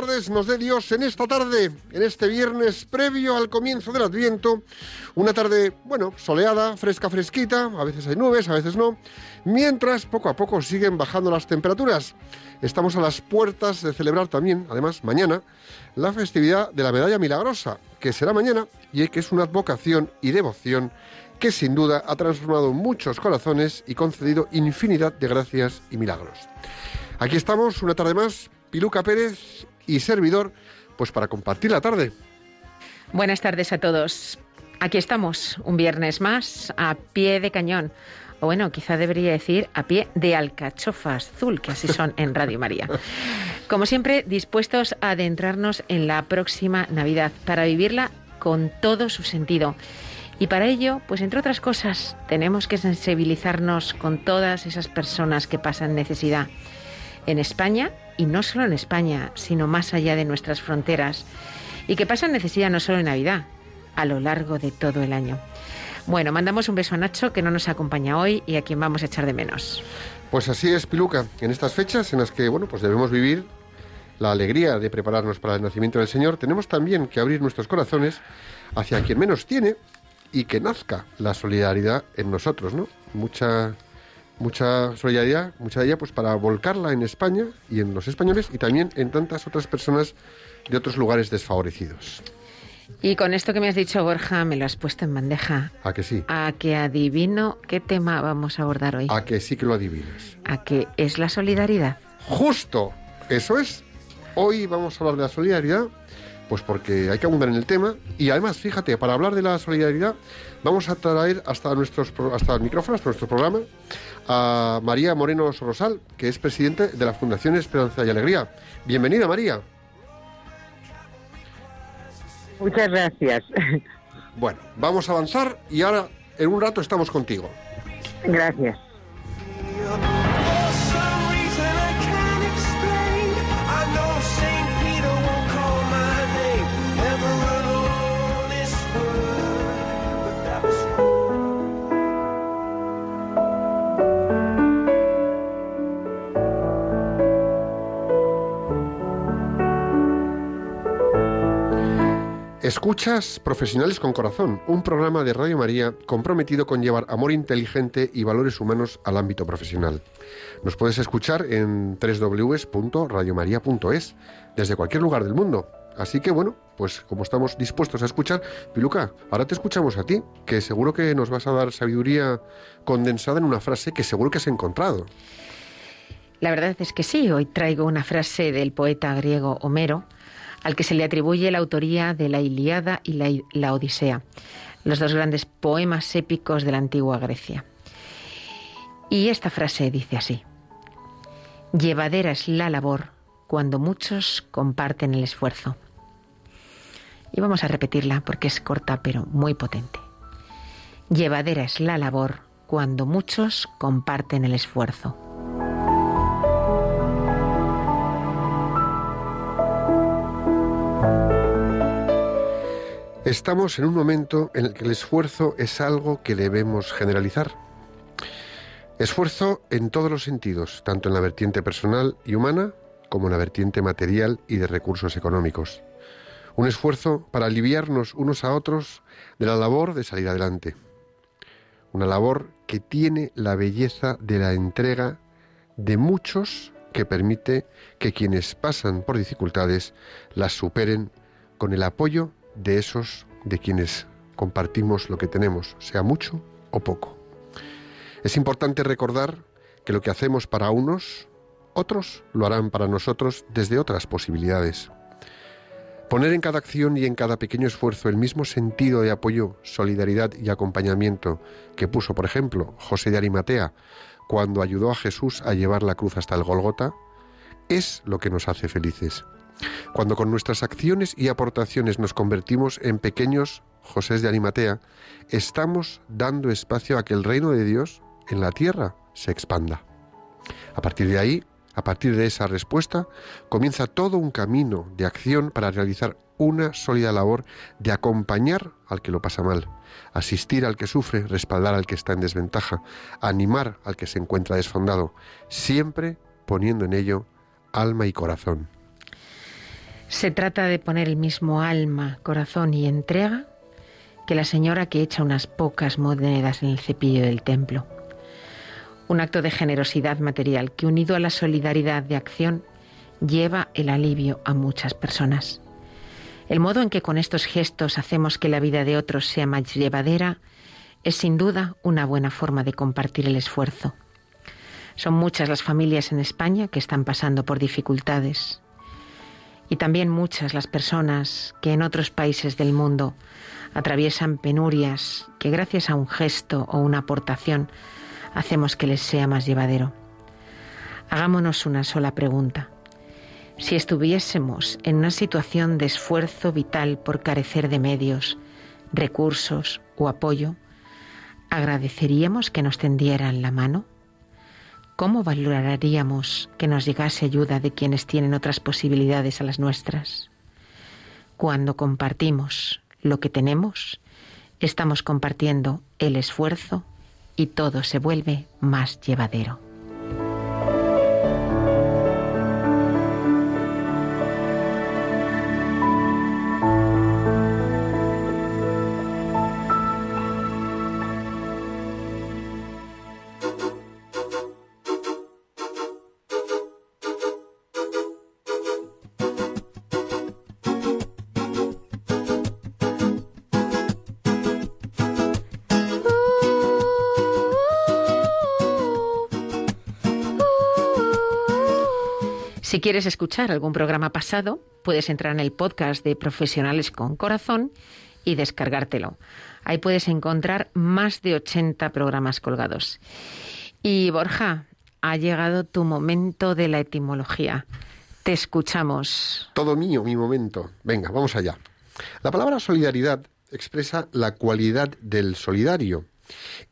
tardes nos dé Dios en esta tarde, en este viernes previo al comienzo del Adviento. Una tarde, bueno, soleada, fresca, fresquita, a veces hay nubes, a veces no, mientras poco a poco siguen bajando las temperaturas. Estamos a las puertas de celebrar también, además, mañana, la festividad de la Medalla Milagrosa, que será mañana y que es una advocación y devoción que sin duda ha transformado muchos corazones y concedido infinidad de gracias y milagros. Aquí estamos una tarde más Piluca Pérez y servidor, pues para compartir la tarde. Buenas tardes a todos. Aquí estamos, un viernes más, a pie de cañón. O bueno, quizá debería decir a pie de alcachofa azul, que así son en Radio María. Como siempre, dispuestos a adentrarnos en la próxima Navidad para vivirla con todo su sentido. Y para ello, pues entre otras cosas, tenemos que sensibilizarnos con todas esas personas que pasan necesidad en España y no solo en España, sino más allá de nuestras fronteras, y que pasan necesidad no solo en Navidad, a lo largo de todo el año. Bueno, mandamos un beso a Nacho, que no nos acompaña hoy y a quien vamos a echar de menos. Pues así es, Piluca, en estas fechas en las que, bueno, pues debemos vivir la alegría de prepararnos para el nacimiento del Señor, tenemos también que abrir nuestros corazones hacia quien menos tiene y que nazca la solidaridad en nosotros, ¿no? Mucha mucha solidaridad, mucha de ella, pues para volcarla en España y en los españoles y también en tantas otras personas de otros lugares desfavorecidos. Y con esto que me has dicho, Borja, me lo has puesto en bandeja. ¿A que sí? A que adivino qué tema vamos a abordar hoy. A que sí que lo adivinas. A que es la solidaridad. Justo, eso es. Hoy vamos a hablar de la solidaridad, pues porque hay que abundar en el tema. Y además, fíjate, para hablar de la solidaridad, vamos a traer hasta nuestros hasta el micrófono, hasta nuestro programa, a María Moreno Sorosal, que es presidente de la Fundación Esperanza y Alegría. Bienvenida, María. Muchas gracias. Bueno, vamos a avanzar y ahora en un rato estamos contigo. Gracias. Escuchas Profesionales con Corazón, un programa de Radio María comprometido con llevar amor inteligente y valores humanos al ámbito profesional. Nos puedes escuchar en www.radiomaria.es desde cualquier lugar del mundo. Así que bueno, pues como estamos dispuestos a escuchar, Piluca, ahora te escuchamos a ti, que seguro que nos vas a dar sabiduría condensada en una frase que seguro que has encontrado. La verdad es que sí, hoy traigo una frase del poeta griego Homero, al que se le atribuye la autoría de la Iliada y la, Odisea, los dos grandes poemas épicos de la antigua Grecia. Y esta frase dice así, Llevadera es la labor cuando muchos comparten el esfuerzo. Y vamos a repetirla porque es corta pero muy potente. Llevadera es la labor cuando muchos comparten el esfuerzo. Estamos en un momento en el que el esfuerzo es algo que debemos generalizar. Esfuerzo en todos los sentidos, tanto en la vertiente personal y humana como en la vertiente material y de recursos económicos. Un esfuerzo para aliviarnos unos a otros de la labor de salir adelante. Una labor que tiene la belleza de la entrega de muchos que permite que quienes pasan por dificultades las superen con el apoyo de esos de quienes compartimos lo que tenemos, sea mucho o poco. Es importante recordar que lo que hacemos para unos otros lo harán para nosotros desde otras posibilidades. Poner en cada acción y en cada pequeño esfuerzo el mismo sentido de apoyo, solidaridad y acompañamiento que puso, por ejemplo, José de Arimatea cuando ayudó a Jesús a llevar la cruz hasta el Golgota, es lo que nos hace felices. Cuando con nuestras acciones y aportaciones nos convertimos en pequeños José de Arimatea, estamos dando espacio a que el reino de Dios en la tierra se expanda. A partir de ahí, a partir de esa respuesta, comienza todo un camino de acción para realizar una sólida labor de acompañar al que lo pasa mal, asistir al que sufre, respaldar al que está en desventaja, animar al que se encuentra desfondado, siempre poniendo en ello alma y corazón. Se trata de poner el mismo alma, corazón y entrega que la señora que echa unas pocas monedas en el cepillo del templo un acto de generosidad material que unido a la solidaridad de acción lleva el alivio a muchas personas. El modo en que con estos gestos hacemos que la vida de otros sea más llevadera es sin duda una buena forma de compartir el esfuerzo. Son muchas las familias en España que están pasando por dificultades y también muchas las personas que en otros países del mundo atraviesan penurias que gracias a un gesto o una aportación hacemos que les sea más llevadero. Hagámonos una sola pregunta. Si estuviésemos en una situación de esfuerzo vital por carecer de medios, recursos o apoyo, ¿agradeceríamos que nos tendieran la mano? ¿Cómo valoraríamos que nos llegase ayuda de quienes tienen otras posibilidades a las nuestras? Cuando compartimos lo que tenemos, estamos compartiendo el esfuerzo y todo se vuelve más llevadero. Si quieres escuchar algún programa pasado, puedes entrar en el podcast de Profesionales con Corazón y descargártelo. Ahí puedes encontrar más de 80 programas colgados. Y Borja, ha llegado tu momento de la etimología. Te escuchamos. Todo mío, mi momento. Venga, vamos allá. La palabra solidaridad expresa la cualidad del solidario.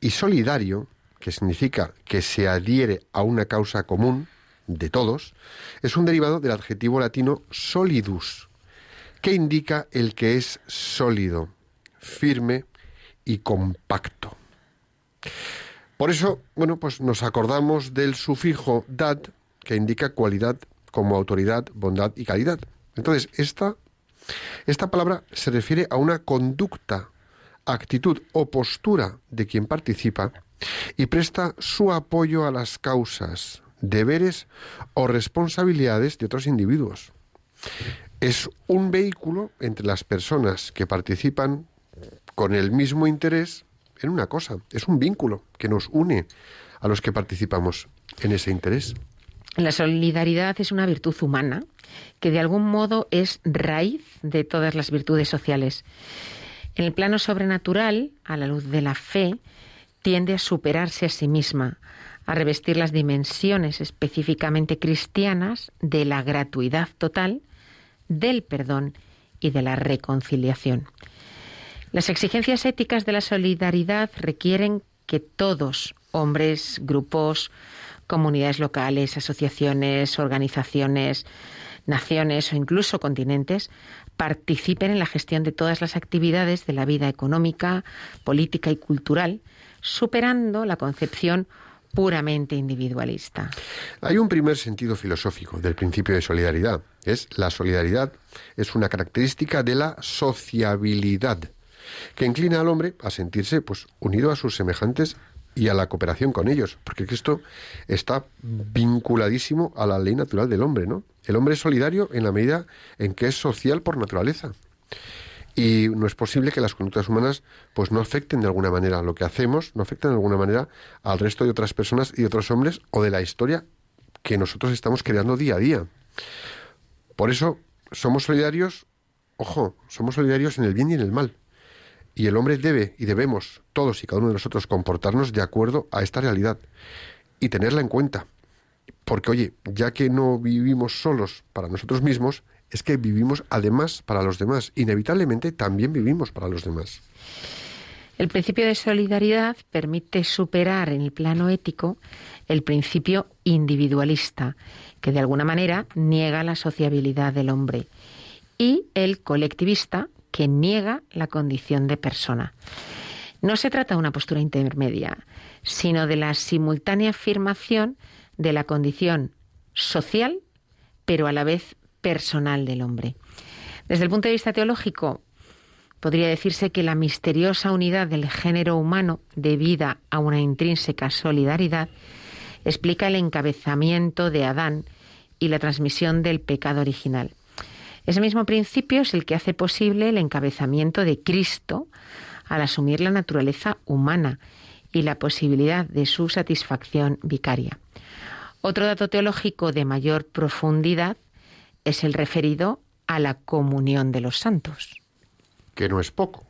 Y solidario, que significa que se adhiere a una causa común, de todos, es un derivado del adjetivo latino solidus, que indica el que es sólido, firme y compacto. Por eso, bueno, pues nos acordamos del sufijo dad, que indica cualidad como autoridad, bondad y calidad. Entonces, esta, esta palabra se refiere a una conducta, actitud o postura de quien participa y presta su apoyo a las causas, deberes o responsabilidades de otros individuos. Es un vehículo entre las personas que participan con el mismo interés en una cosa. Es un vínculo que nos une a los que participamos en ese interés. La solidaridad es una virtud humana que de algún modo es raíz de todas las virtudes sociales. En el plano sobrenatural, a la luz de la fe, tiende a superarse a sí misma, a revestir las dimensiones específicamente cristianas de la gratuidad total, del perdón y de la reconciliación. Las exigencias éticas de la solidaridad requieren que todos, hombres, grupos, comunidades locales, asociaciones, organizaciones, naciones o incluso continentes, participen en la gestión de todas las actividades de la vida económica, política y cultural, superando la concepción puramente individualista. Hay un primer sentido filosófico del principio de solidaridad. Es la solidaridad es una característica de la sociabilidad que inclina al hombre a sentirse pues unido a sus semejantes y a la cooperación con ellos, porque esto está vinculadísimo a la ley natural del hombre, ¿no? El hombre es solidario en la medida en que es social por naturaleza y no es posible que las conductas humanas pues no afecten de alguna manera lo que hacemos, no afecten de alguna manera al resto de otras personas y otros hombres o de la historia que nosotros estamos creando día a día. Por eso somos solidarios, ojo, somos solidarios en el bien y en el mal. Y el hombre debe y debemos, todos y cada uno de nosotros, comportarnos de acuerdo a esta realidad y tenerla en cuenta. Porque, oye, ya que no vivimos solos para nosotros mismos, es que vivimos además para los demás. Inevitablemente también vivimos para los demás. El principio de solidaridad permite superar en el plano ético el principio individualista, que de alguna manera niega la sociabilidad del hombre, y el colectivista, que niega la condición de persona. No se trata de una postura intermedia, sino de la simultánea afirmación de la condición social, pero a la vez personal del hombre. Desde el punto de vista teológico, podría decirse que la misteriosa unidad del género humano debida a una intrínseca solidaridad explica el encabezamiento de Adán y la transmisión del pecado original. Ese mismo principio es el que hace posible el encabezamiento de Cristo al asumir la naturaleza humana y la posibilidad de su satisfacción vicaria. Otro dato teológico de mayor profundidad es el referido a la comunión de los santos. Que no es poco.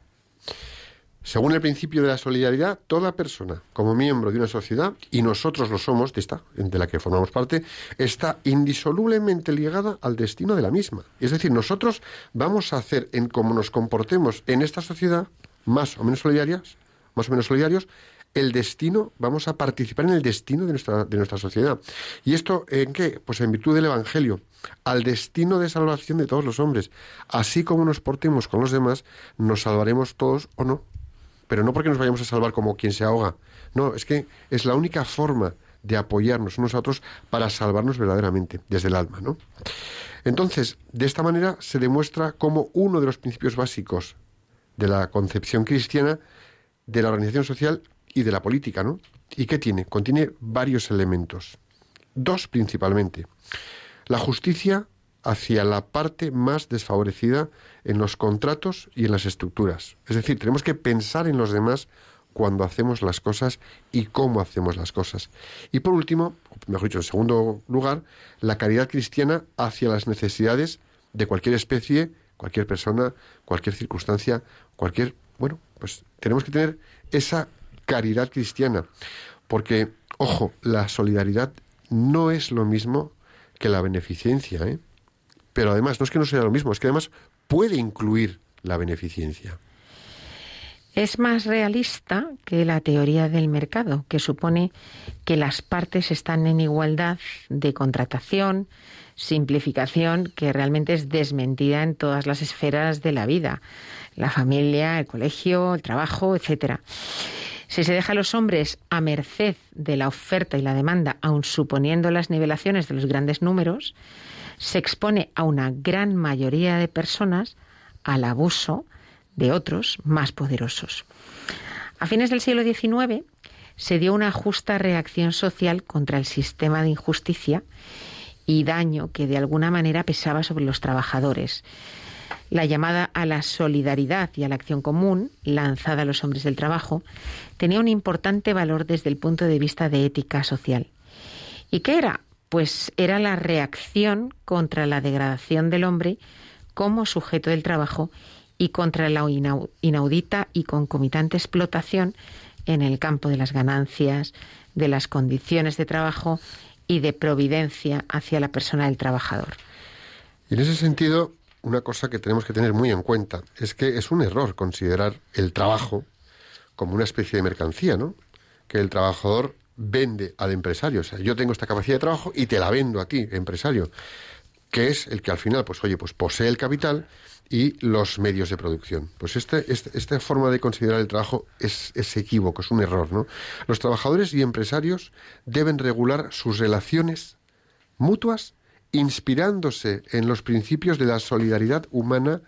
Según el principio de la solidaridad, toda persona, como miembro de una sociedad, y nosotros lo somos, de esta, de la que formamos parte, está indisolublemente ligada al destino de la misma. Es decir, nosotros vamos a hacer en cómo nos comportemos en esta sociedad, más o menos solidarias, más o menos solidarios, el destino, vamos a participar en el destino de nuestra, de nuestra sociedad. ¿Y esto en qué? Pues en virtud del Evangelio, al destino de salvación de todos los hombres. Así como nos portemos con los demás, nos salvaremos todos o no. Pero no porque nos vayamos a salvar como quien se ahoga. No, es que es la única forma de apoyarnos unos a otros para salvarnos verdaderamente, desde el alma, ¿no? Entonces, de esta manera se demuestra cómo uno de los principios básicos de la concepción cristiana de la organización social y de la política, ¿no? ¿Y qué tiene? Contiene varios elementos. Dos principalmente. La justicia hacia la parte más desfavorecida en los contratos y en las estructuras. Es decir, tenemos que pensar en los demás cuando hacemos las cosas y cómo hacemos las cosas. Y por último, mejor dicho, en segundo lugar, la caridad cristiana hacia las necesidades de cualquier especie, cualquier persona, cualquier circunstancia, cualquier... Bueno, pues tenemos que tener esa caridad cristiana. Porque, ojo, la solidaridad no es lo mismo que la beneficencia, ¿eh? Pero además, no es que no sea lo mismo, es que además puede incluir la beneficencia. Es más realista que la teoría del mercado, que supone que las partes están en igualdad de contratación, simplificación, que realmente es desmentida en todas las esferas de la vida, la familia, el colegio, el trabajo, etcétera. Si se deja a los hombres a merced de la oferta y la demanda, aun suponiendo las nivelaciones de los grandes números, se expone a una gran mayoría de personas al abuso de otros más poderosos. A fines del siglo XIX se dio una justa reacción social contra el sistema de injusticia y daño que de alguna manera pesaba sobre los trabajadores, la llamada a la solidaridad y a la acción común, lanzada a los hombres del trabajo, tenía un importante valor desde el punto de vista de ética social. ¿Y qué era? Pues era la reacción contra la degradación del hombre como sujeto del trabajo y contra la inaudita y concomitante explotación en el campo de las ganancias, de las condiciones de trabajo y de providencia hacia la persona del trabajador. En ese sentido, una cosa que tenemos que tener muy en cuenta es que es un error considerar el trabajo como una especie de mercancía, ¿no? Que el trabajador vende al empresario. O sea, yo tengo esta capacidad de trabajo y te la vendo a ti, empresario, que es el que al final, pues oye, pues posee el capital y los medios de producción. Pues este, este esta forma de considerar el trabajo es, es equívoco, es un error, ¿no? Los trabajadores y empresarios deben regular sus relaciones mutuas inspirándose en los principios de la solidaridad humana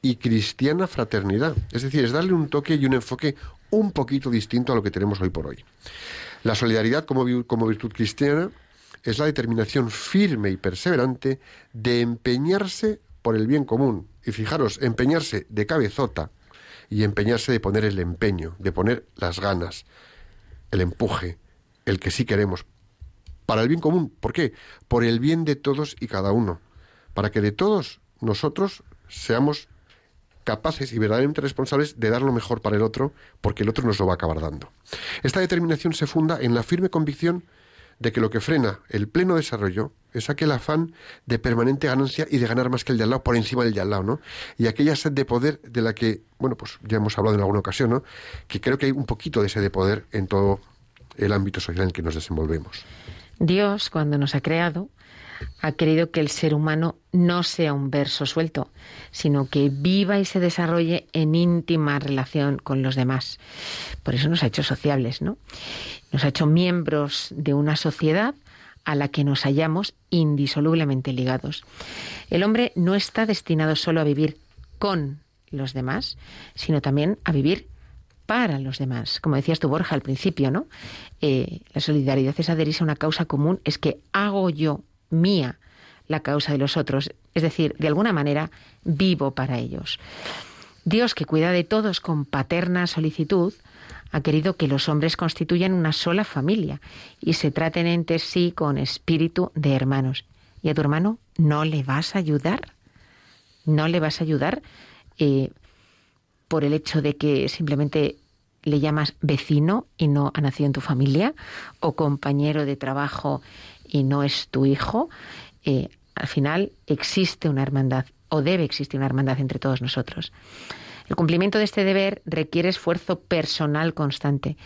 y cristiana fraternidad. Es decir, es darle un toque y un enfoque un poquito distinto a lo que tenemos hoy por hoy. La solidaridad como, como virtud cristiana es la determinación firme y perseverante de empeñarse por el bien común. Y fijaros, empeñarse de cabezota y empeñarse de poner el empeño, de poner las ganas, el empuje, el que sí queremos para el bien común. ¿Por qué? Por el bien de todos y cada uno. Para que de todos nosotros seamos capaces y verdaderamente responsables de dar lo mejor para el otro, porque el otro nos lo va a acabar dando. Esta determinación se funda en la firme convicción de que lo que frena el pleno desarrollo es aquel afán de permanente ganancia y de ganar más que el de al lado por encima del de al lado, ¿no? Y aquella sed de poder de la que, bueno, pues ya hemos hablado en alguna ocasión, ¿no? Que creo que hay un poquito de sed de poder en todo el ámbito social en el que nos desenvolvemos. Dios, cuando nos ha creado, ha querido que el ser humano no sea un verso suelto, sino que viva y se desarrolle en íntima relación con los demás. Por eso nos ha hecho sociables, ¿no? Nos ha hecho miembros de una sociedad a la que nos hallamos indisolublemente ligados. El hombre no está destinado solo a vivir con los demás, sino también a vivir para los demás. Como decías tú, Borja, al principio, ¿no? Eh, la solidaridad es adherirse a una causa común, es que hago yo mía la causa de los otros, es decir, de alguna manera vivo para ellos. Dios, que cuida de todos con paterna solicitud, ha querido que los hombres constituyan una sola familia y se traten entre sí con espíritu de hermanos. ¿Y a tu hermano no le vas a ayudar? ¿No le vas a ayudar eh, por el hecho de que simplemente le llamas vecino y no ha nacido en tu familia? ¿O compañero de trabajo y no es tu hijo, eh, al final existe una hermandad o debe existir una hermandad entre todos nosotros. El cumplimiento de este deber requiere esfuerzo personal constante,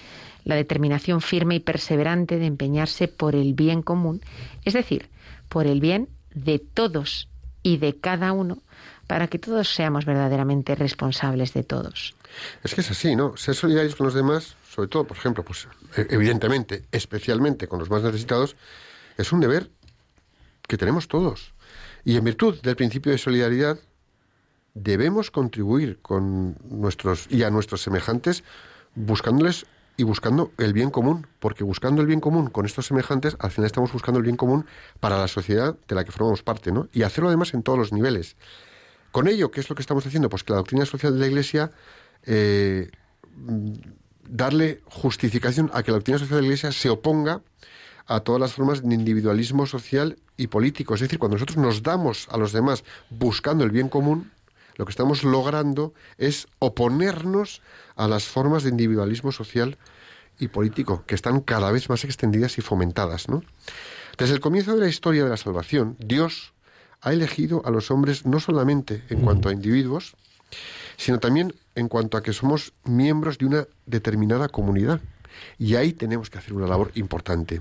la determinación firme y perseverante de empeñarse por el bien común, es decir, por el bien de todos y de cada uno, para que todos seamos verdaderamente responsables de todos. Es que es así, ¿no? Ser solidarios con los demás, sobre todo, por ejemplo, pues e-, evidentemente, especialmente con los más necesitados, es un deber que tenemos todos. Y en virtud del principio de solidaridad, debemos contribuir con nuestros y a nuestros semejantes buscándoles y buscando el bien común, porque buscando el bien común con estos semejantes, al final estamos buscando el bien común para la sociedad de la que formamos parte, ¿no? Y hacerlo además en todos los niveles. Con ello, ¿qué es lo que estamos haciendo? Pues que la doctrina social de la Iglesia eh, darle justificación a que la doctrina social de la Iglesia se oponga a todas las formas de individualismo social y político. Es decir, cuando nosotros nos damos a los demás buscando el bien común, lo que estamos logrando es oponernos a las formas de individualismo social y político que están cada vez más extendidas y fomentadas. Desde el comienzo de la historia de la salvación, Dios ha elegido a los hombres no solamente en cuanto a individuos, sino también en cuanto a que somos miembros de una determinada comunidad. Y ahí tenemos que hacer una labor importante.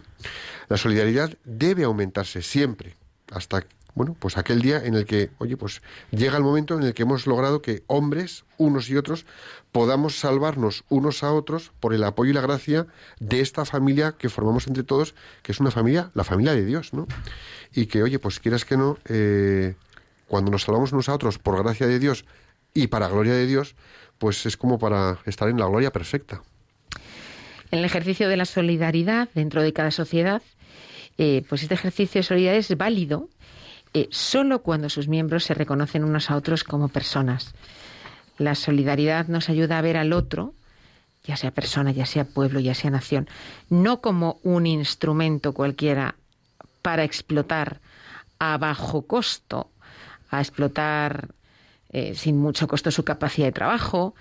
La solidaridad debe aumentarse siempre, hasta bueno, pues aquel día en el que, oye, pues llega el momento en el que hemos logrado que hombres, unos y otros, podamos salvarnos unos a otros por el apoyo y la gracia de esta familia que formamos entre todos, que es una familia, la familia de Dios, ¿no? Y que, oye, pues quieras que no, eh, cuando nos salvamos unos a otros por gracia de Dios y para gloria de Dios, pues es como para estar en la gloria perfecta. En el ejercicio de la solidaridad dentro de cada sociedad, eh, pues este ejercicio de solidaridad es válido eh, solo cuando sus miembros se reconocen unos a otros como personas. La solidaridad nos ayuda a ver al otro, ya sea persona, ya sea pueblo, ya sea nación, no como un instrumento cualquiera para explotar a bajo costo, a explotar eh, sin mucho costo su capacidad de trabajo,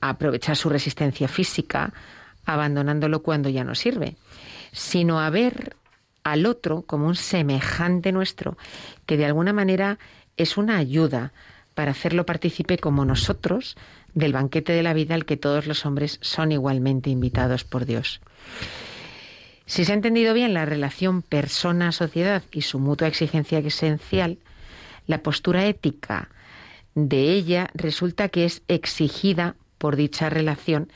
a aprovechar su resistencia física, abandonándolo cuando ya no sirve, sino a ver al otro como un semejante nuestro, que de alguna manera es una ayuda para hacerlo partícipe como nosotros del banquete de la vida al que todos los hombres son igualmente invitados por Dios. Si se ha entendido bien la relación persona-sociedad y su mutua exigencia esencial, la postura ética de ella resulta que es exigida por dicha relación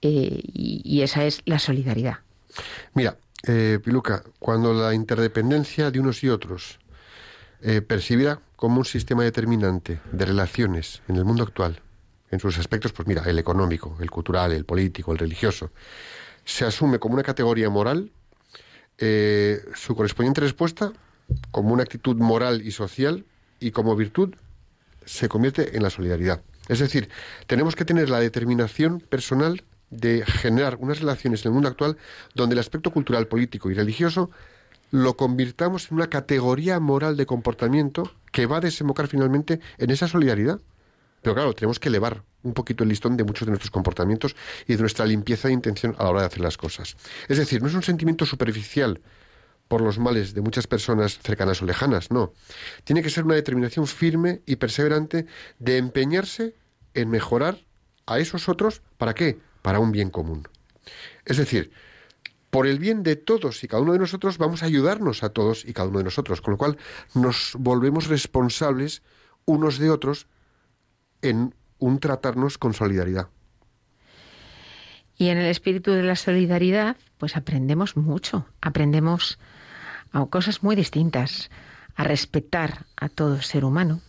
eh, y, esa es la solidaridad. Mira, eh, Piluca, cuando la interdependencia de unos y otros eh, percibida como un sistema determinante de relaciones en el mundo actual, en sus aspectos, pues mira, el económico, el cultural, el político, el religioso, se asume como una categoría moral, eh, su correspondiente respuesta, como una actitud moral y social, y como virtud, se convierte en la solidaridad. Es decir, tenemos que tener la determinación personal de generar unas relaciones en el mundo actual donde el aspecto cultural, político y religioso lo convirtamos en una categoría moral de comportamiento que va a desembocar finalmente en esa solidaridad. Pero claro, tenemos que elevar un poquito el listón de muchos de nuestros comportamientos y de nuestra limpieza de intención a la hora de hacer las cosas. Es decir, no es un sentimiento superficial por los males de muchas personas cercanas o lejanas, no. Tiene que ser una determinación firme y perseverante de empeñarse en mejorar a esos otros, ¿para qué? Para un bien común. Es decir, por el bien de todos y cada uno de nosotros vamos a ayudarnos a todos y cada uno de nosotros, con lo cual nos volvemos responsables unos de otros en un tratarnos con solidaridad. Y en el espíritu de la solidaridad, pues aprendemos mucho, aprendemos a cosas muy distintas, a respetar a todo ser humano,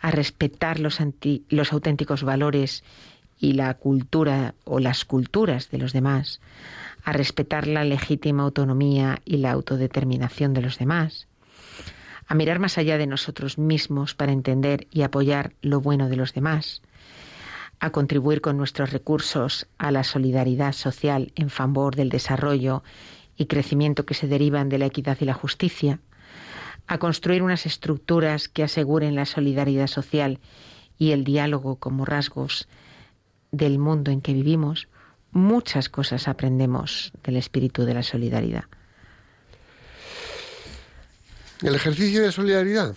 a respetar los, los auténticos valores y la cultura o las culturas de los demás, a respetar la legítima autonomía y la autodeterminación de los demás, a mirar más allá de nosotros mismos para entender y apoyar lo bueno de los demás, a contribuir con nuestros recursos a la solidaridad social en favor del desarrollo y crecimiento que se derivan de la equidad y la justicia, a construir unas estructuras que aseguren la solidaridad social y el diálogo como rasgos del mundo en que vivimos, muchas cosas aprendemos del espíritu de la solidaridad. El ejercicio de solidaridad.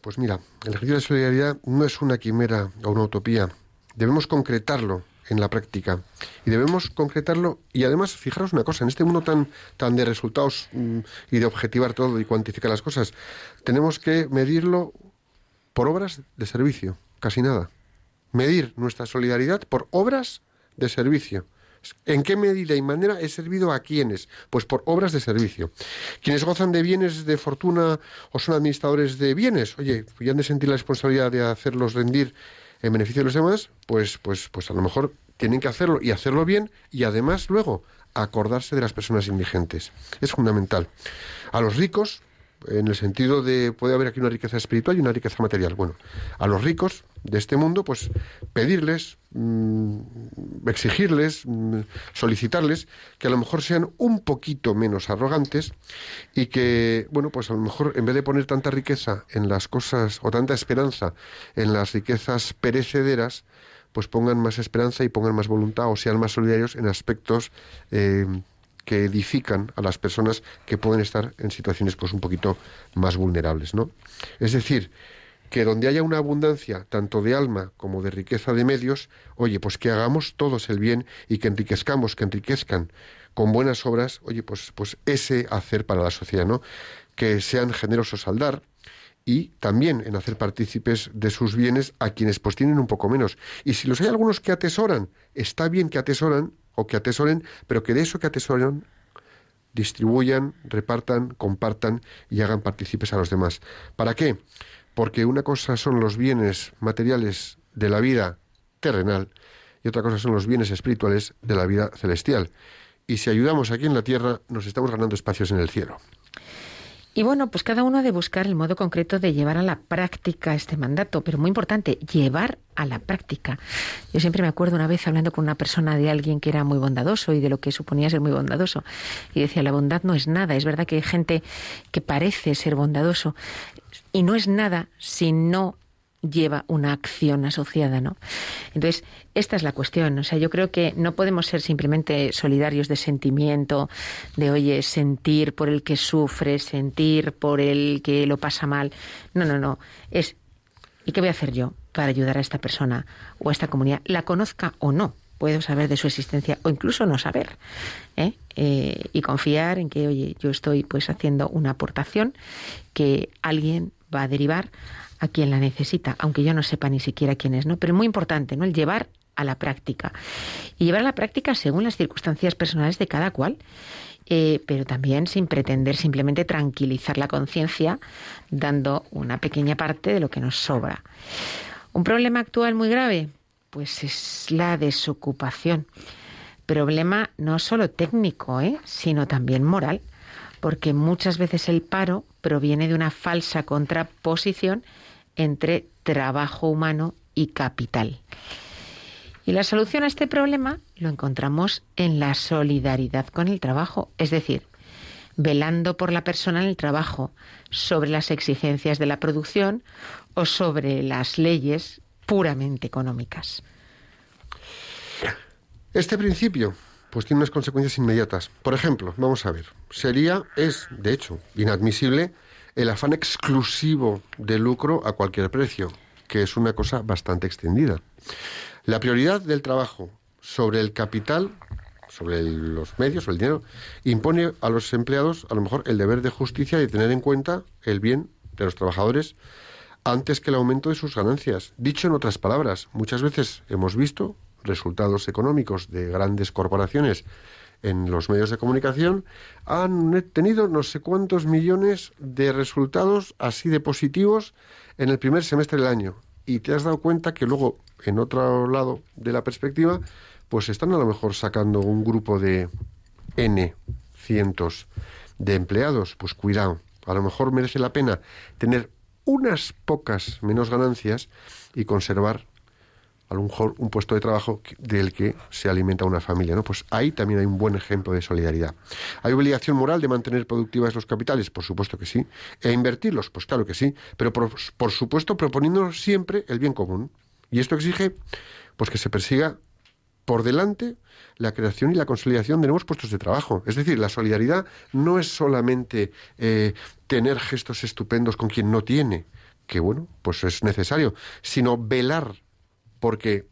Pues mira, el ejercicio de solidaridad no es una quimera o una utopía. Debemos concretarlo en la práctica. Y debemos concretarlo. Y además, fijaros una cosa, en este mundo tan, tan de resultados mm, y de objetivar todo y cuantificar las cosas, tenemos que medirlo por obras de servicio, casi nada. Medir nuestra solidaridad por obras de servicio. ¿En qué medida y manera he servido a quiénes? Pues por obras de servicio. Quienes gozan de bienes de fortuna o son administradores de bienes, oye, ya han de sentir la responsabilidad de hacerlos rendir en beneficio de los demás, pues, pues, pues a lo mejor tienen que hacerlo y hacerlo bien y además luego acordarse de las personas indigentes. Es fundamental. A los ricos, en el sentido de puede haber aquí una riqueza espiritual y una riqueza material. Bueno, a los ricos de este mundo, pues pedirles, mm, exigirles, mm, solicitarles que a lo mejor sean un poquito menos arrogantes y que, bueno, pues a lo mejor en vez de poner tanta riqueza en las cosas o tanta esperanza en las riquezas perecederas, pues pongan más esperanza y pongan más voluntad o sean más solidarios en aspectos eh, que edifican a las personas que pueden estar en situaciones pues un poquito más vulnerables, ¿no? Es decir, que donde haya una abundancia tanto de alma como de riqueza de medios, oye, pues que hagamos todos el bien y que enriquezcamos, que enriquezcan con buenas obras, oye, pues, pues ese hacer para la sociedad, ¿no? Que sean generosos al dar y también en hacer partícipes de sus bienes a quienes pues tienen un poco menos. Y si los hay algunos que atesoran, está bien que atesoran, o que atesoren, pero que de eso que atesoran distribuyan, repartan, compartan y hagan partícipes a los demás. ¿Para qué? Porque una cosa son los bienes materiales de la vida terrenal y otra cosa son los bienes espirituales de la vida celestial. Y si ayudamos aquí en la tierra, nos estamos ganando espacios en el cielo. Y bueno, pues cada uno ha de buscar el modo concreto de llevar a la práctica este mandato, pero muy importante, llevar a la práctica. Yo siempre me acuerdo una vez hablando con una persona de alguien que era muy bondadoso y de lo que suponía ser muy bondadoso. Y decía, la bondad no es nada. Es verdad que hay gente que parece ser bondadoso y no es nada si no lleva una acción asociada, ¿no? Entonces, esta es la cuestión. O sea, yo creo que no podemos ser simplemente solidarios de sentimiento, de oye, sentir por el que sufre, sentir por el que lo pasa mal. No, no, no. Es ¿y qué voy a hacer yo para ayudar a esta persona o a esta comunidad? La conozca o no. Puedo saber de su existencia o incluso no saber. ¿eh? Eh, y confiar en que, oye, yo estoy pues haciendo una aportación que alguien va a derivar a quien la necesita, aunque yo no sepa ni siquiera quién es, ¿no? Pero es muy importante, ¿no? El llevar a la práctica. Y llevar a la práctica según las circunstancias personales de cada cual. Eh, pero también sin pretender simplemente tranquilizar la conciencia dando una pequeña parte de lo que nos sobra. Un problema actual muy grave, pues es la desocupación. Problema no solo técnico, ¿eh? sino también moral, porque muchas veces el paro proviene de una falsa contraposición entre trabajo humano y capital. Y la solución a este problema lo encontramos en la solidaridad con el trabajo, es decir, velando por la persona en el trabajo, sobre las exigencias de la producción o sobre las leyes puramente económicas. Este principio pues tiene unas consecuencias inmediatas. Por ejemplo, vamos a ver, sería, es, de hecho, inadmisible el afán exclusivo de lucro a cualquier precio, que es una cosa bastante extendida. La prioridad del trabajo sobre el capital, sobre los medios, sobre el dinero, impone a los empleados a lo mejor el deber de justicia de tener en cuenta el bien de los trabajadores antes que el aumento de sus ganancias. Dicho en otras palabras, muchas veces hemos visto resultados económicos de grandes corporaciones en los medios de comunicación han tenido no sé cuántos millones de resultados así de positivos en el primer semestre del año. Y te has dado cuenta que luego, en otro lado de la perspectiva, pues están a lo mejor sacando un grupo de N cientos de empleados. Pues cuidado, a lo mejor merece la pena tener unas pocas menos ganancias y conservar a lo mejor un puesto de trabajo del que se alimenta una familia, ¿no? Pues ahí también hay un buen ejemplo de solidaridad. ¿Hay obligación moral de mantener productivas los capitales? Por supuesto que sí. ¿E invertirlos? Pues claro que sí. Pero por, por supuesto proponiendo siempre el bien común. Y esto exige pues que se persiga por delante la creación y la consolidación de nuevos puestos de trabajo. Es decir, la solidaridad no es solamente eh, tener gestos estupendos con quien no tiene, que bueno, pues es necesario, sino velar porque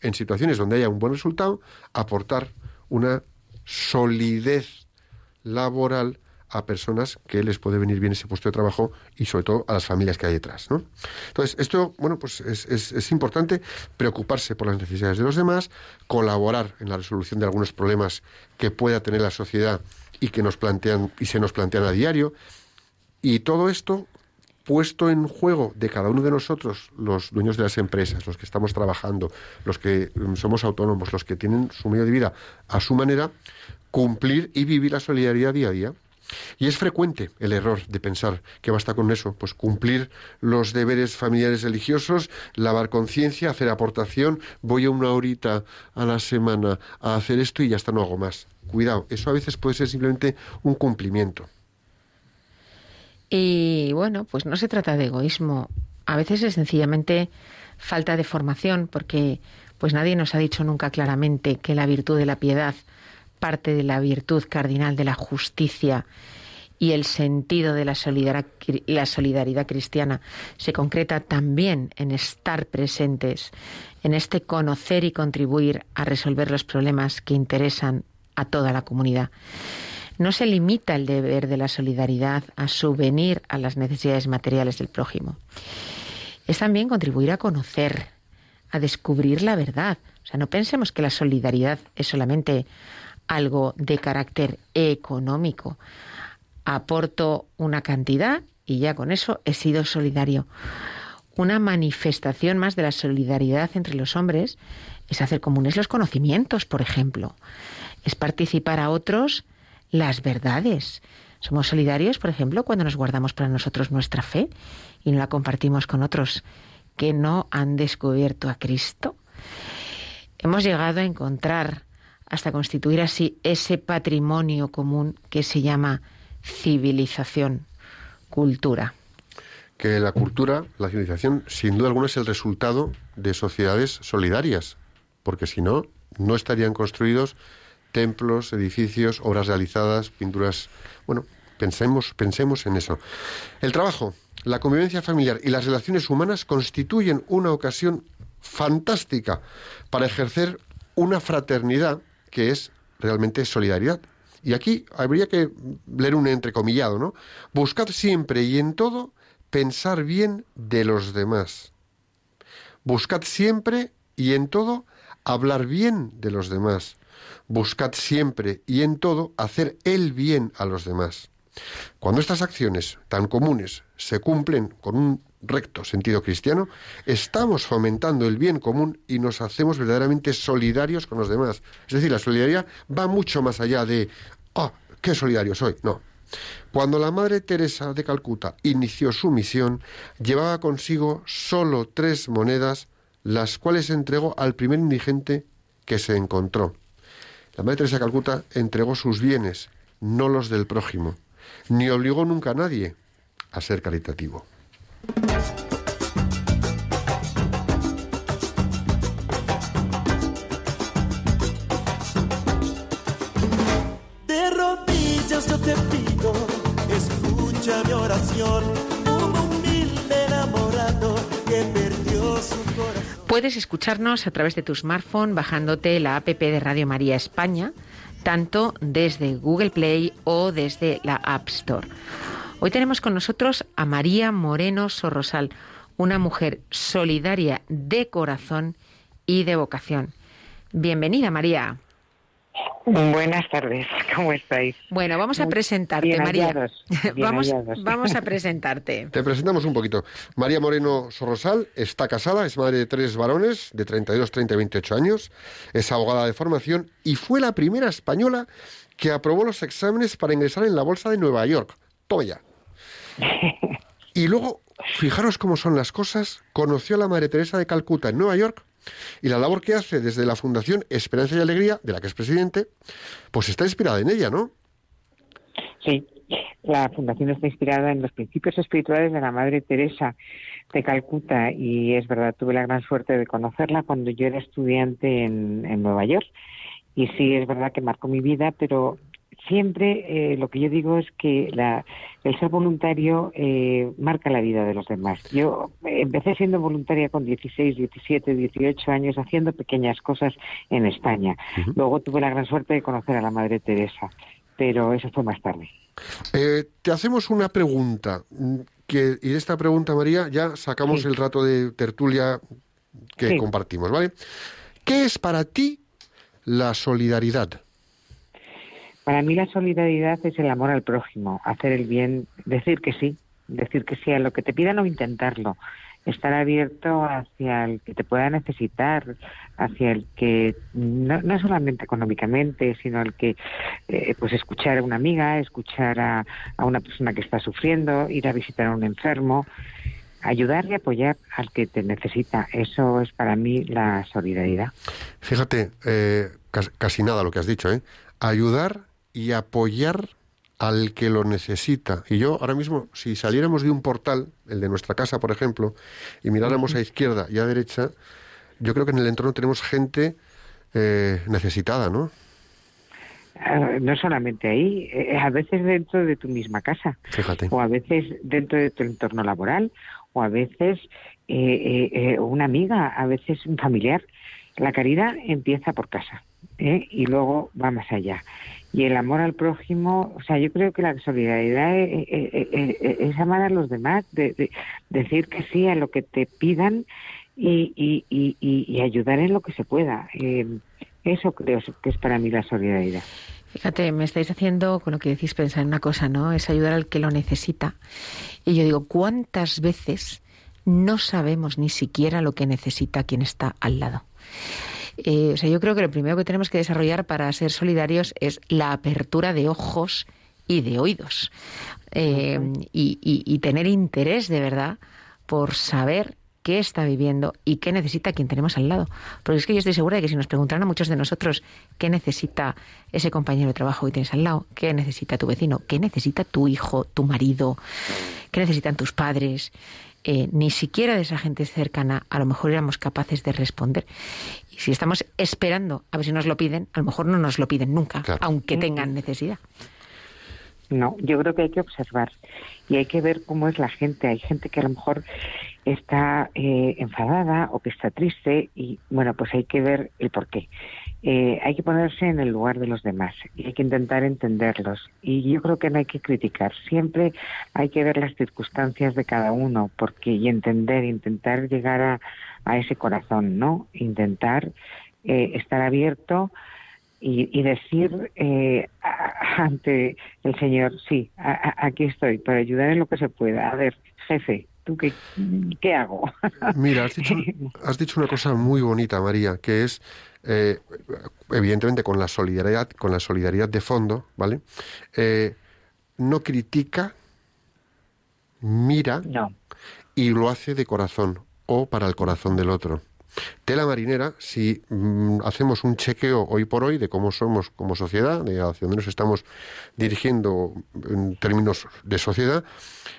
en situaciones donde haya un buen resultado, aportar una solidez laboral a personas que les puede venir bien ese puesto de trabajo y sobre todo a las familias que hay detrás. ¿no? Entonces, esto, bueno, pues es, es, importante preocuparse por las necesidades de los demás, colaborar en la resolución de algunos problemas que pueda tener la sociedad y que nos plantean y se nos plantean a diario. Y todo esto puesto en juego de cada uno de nosotros, los dueños de las empresas, los que estamos trabajando, los que mm, somos autónomos, los que tienen su medio de vida a su manera, cumplir y vivir la solidaridad día a día. Y es frecuente el error de pensar que basta con eso, pues cumplir los deberes familiares religiosos, lavar conciencia, hacer aportación, voy a una horita a la semana a hacer esto y ya está, no hago más. Cuidado, eso a veces puede ser simplemente un cumplimiento. Y bueno, pues no se trata de egoísmo. A veces es sencillamente falta de formación, porque pues nadie nos ha dicho nunca claramente que la virtud de la piedad parte de la virtud cardinal de la justicia y el sentido de la solidaridad, la solidaridad cristiana se concreta también en estar presentes, en este conocer y contribuir a resolver los problemas que interesan a toda la comunidad. No se limita el deber de la solidaridad a subvenir a las necesidades materiales del prójimo. Es también contribuir a conocer, a descubrir la verdad. O sea, no pensemos que la solidaridad es solamente algo de carácter económico. Aporto una cantidad y ya con eso he sido solidario. Una manifestación más de la solidaridad entre los hombres es hacer comunes los conocimientos, por ejemplo. Es participar a otros las verdades. Somos solidarios, por ejemplo, cuando nos guardamos para nosotros nuestra fe y no la compartimos con otros que no han descubierto a Cristo. Hemos llegado a encontrar, hasta constituir así, ese patrimonio común que se llama civilización, cultura. Que la cultura, la civilización, sin duda alguna es el resultado de sociedades solidarias, porque si no, no estarían construidos templos, edificios, obras realizadas, pinturas. Bueno, pensemos, pensemos en eso. El trabajo, la convivencia familiar y las relaciones humanas constituyen una ocasión fantástica para ejercer una fraternidad que es realmente solidaridad. Y aquí habría que leer un entrecomillado, ¿no? Buscad siempre y en todo pensar bien de los demás. Buscad siempre y en todo hablar bien de los demás buscad siempre y en todo hacer el bien a los demás. Cuando estas acciones tan comunes se cumplen con un recto sentido cristiano, estamos fomentando el bien común y nos hacemos verdaderamente solidarios con los demás. Es decir, la solidaridad va mucho más allá de, oh, qué solidario soy. No. Cuando la Madre Teresa de Calcuta inició su misión, llevaba consigo solo tres monedas, las cuales entregó al primer indigente que se encontró. La Madre Teresa de Calcuta entregó sus bienes no los del prójimo, ni obligó nunca a nadie a ser caritativo. Puedes escucharnos a través de tu smartphone bajándote la app de Radio María España, tanto desde Google Play o desde la App Store. Hoy tenemos con nosotros a María Moreno Sorrosal, una mujer solidaria de corazón y de vocación. Bienvenida, María. Buenas tardes, ¿cómo estáis? Bueno, vamos a presentarte, bien María. hallados, bien vamos, hallados. vamos a presentarte. Te presentamos un poquito. María Moreno Sorrosal está casada, es madre de tres varones de 32, 30 y 28 años, es abogada de formación y fue la primera española que aprobó los exámenes para ingresar en la Bolsa de Nueva York. Toma ya. Y luego, fijaros cómo son las cosas, conoció a la Madre Teresa de Calcuta en Nueva York y la labor que hace desde la Fundación Esperanza y Alegría, de la que es presidente, pues está inspirada en ella, ¿no? Sí, la fundación está inspirada en los principios espirituales de la Madre Teresa de Calcuta y es verdad, tuve la gran suerte de conocerla cuando yo era estudiante en, Nueva York y sí, es verdad que marcó mi vida, pero siempre eh, lo que yo digo es que la, el ser voluntario eh, marca la vida de los demás. Yo eh, empecé siendo voluntaria con 16, 17, 18 años haciendo pequeñas cosas en España. Luego tuve la gran suerte de conocer a la Madre Teresa, pero eso fue más tarde. Eh, te hacemos una pregunta, mm, que, y de esta pregunta, María, ya sacamos Sí. el rato de tertulia que Sí. compartimos, ¿vale? ¿Qué es para ti la solidaridad? Para mí la solidaridad es el amor al prójimo, hacer el bien, decir que sí, decir que sí a lo que te pidan o intentarlo, estar abierto hacia el que te pueda necesitar, hacia el que no, no solamente económicamente, sino el que eh, pues escuchar a una amiga, escuchar a, a una persona que está sufriendo, ir a visitar a un enfermo, ayudar y apoyar al que te necesita. Eso es para mí la solidaridad. Fíjate, eh, cas- casi nada lo que has dicho, ¿eh? Ayudar y apoyar al que lo necesita. Y yo ahora mismo, si saliéramos de un portal, el de nuestra casa, por ejemplo, y miráramos a izquierda y a derecha, yo creo que en el entorno tenemos gente eh, necesitada, ¿no? Ah, no solamente ahí, eh, a veces dentro de tu misma casa. Fíjate. o a veces dentro de tu entorno laboral, o a veces eh, eh, eh, una amiga, a veces un familiar. La caridad empieza por casa ¿eh? y luego va más allá. Y el amor al prójimo, o sea, yo creo que la solidaridad eh, eh, eh, es amar a los demás, de, de- decir que sí a lo que te pidan y ayudar en lo que se pueda. Eh, eso creo que es para mí la solidaridad. Fíjate, me estáis haciendo con lo que decís pensar en una cosa, ¿no? Es ayudar al que lo necesita. Y yo digo, ¿cuántas veces no sabemos ni siquiera lo que necesita quien está al lado? Eh, o sea, yo creo que lo primero que tenemos que desarrollar para ser solidarios es la apertura de ojos y de oídos. Eh, y, y- y tener interés de verdad por saber qué está viviendo y qué necesita quien tenemos al lado. Porque es que yo estoy segura de que si nos preguntaran a muchos de nosotros qué necesita ese compañero de trabajo que tienes al lado, qué necesita tu vecino, qué necesita tu hijo, tu marido, qué necesitan tus padres, eh, ni siquiera de esa gente cercana a lo mejor éramos capaces de responder. Si estamos esperando a ver si nos lo piden, a lo mejor no nos lo piden nunca, Claro. aunque tengan necesidad. No, yo creo que hay que observar y hay que ver cómo es la gente. Hay gente que a lo mejor está eh, enfadada o que está triste y bueno, pues hay que ver el por qué. Eh, hay que ponerse en el lugar de los demás y hay que intentar entenderlos. Y yo creo que no hay que criticar. Siempre hay que ver las circunstancias de cada uno porque y entender, intentar llegar a, a ese corazón, ¿no? Intentar eh, estar abierto y, y decir eh, ante el Señor, sí, a- a- aquí estoy para ayudar en lo que se pueda. A ver, jefe, ¿tú qué, qué hago? Mira, has dicho, has dicho una cosa muy bonita, María, que es, eh, evidentemente, con la solidaridad, con la solidaridad de fondo, ¿vale? Eh, no critica, mira no, y lo hace de corazón o para el corazón del otro. tela marinera si mm, hacemos un chequeo hoy por hoy de cómo somos como sociedad, de hacia dónde nos estamos dirigiendo en términos de sociedad.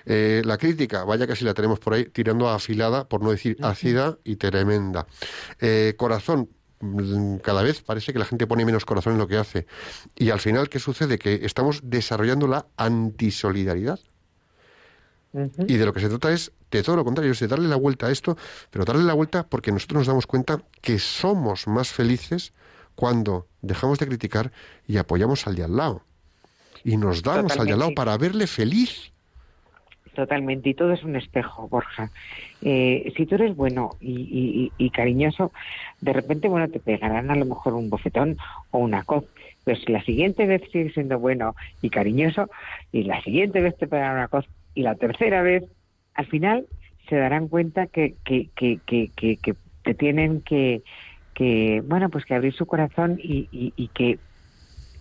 Eh, la crítica, vaya que si la tenemos por ahí, tirando a afilada, por no decir ácida y tremenda. Eh, corazón, mm, cada vez parece que la gente pone menos corazón en lo que hace. Y al final, ¿qué sucede? Que estamos desarrollando la antisolidaridad. Y de lo que se trata es de todo lo contrario, es de darle la vuelta a esto, pero darle la vuelta porque nosotros nos damos cuenta que somos más felices cuando dejamos de criticar y apoyamos al de al lado. Y nos damos al de al lado para verle feliz. Totalmente, y todo es un espejo, Borja. Eh, si tú eres bueno y, y, cariñoso, de repente, bueno, te pegarán a lo mejor un bofetón o una coz, pero si la siguiente vez sigues siendo bueno y cariñoso, y la siguiente vez te pegarán una coz, y la tercera vez, al final se darán cuenta que, que, que, te tienen que, que, bueno, pues que abrir su corazón y, y, y que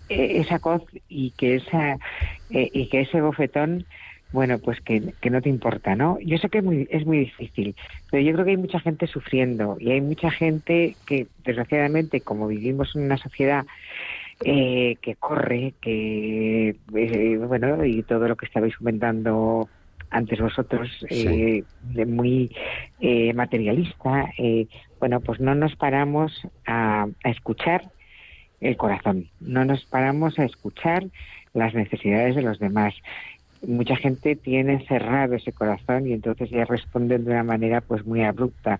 eh, esa coz y que esa eh, y que ese bofetón bueno, pues que, que, no te importa, ¿no? Yo sé que es muy, es muy difícil, pero yo creo que hay mucha gente sufriendo y hay mucha gente que, desgraciadamente, como vivimos en una sociedad eh, que corre, que, eh, bueno, y todo lo que estabais comentando antes vosotros, eh, de muy eh, materialista, eh, bueno, pues no nos paramos a, a escuchar el corazón, no nos paramos a escuchar las necesidades de los demás mucha gente tiene cerrado ese corazón y entonces ya responden de una manera pues muy abrupta.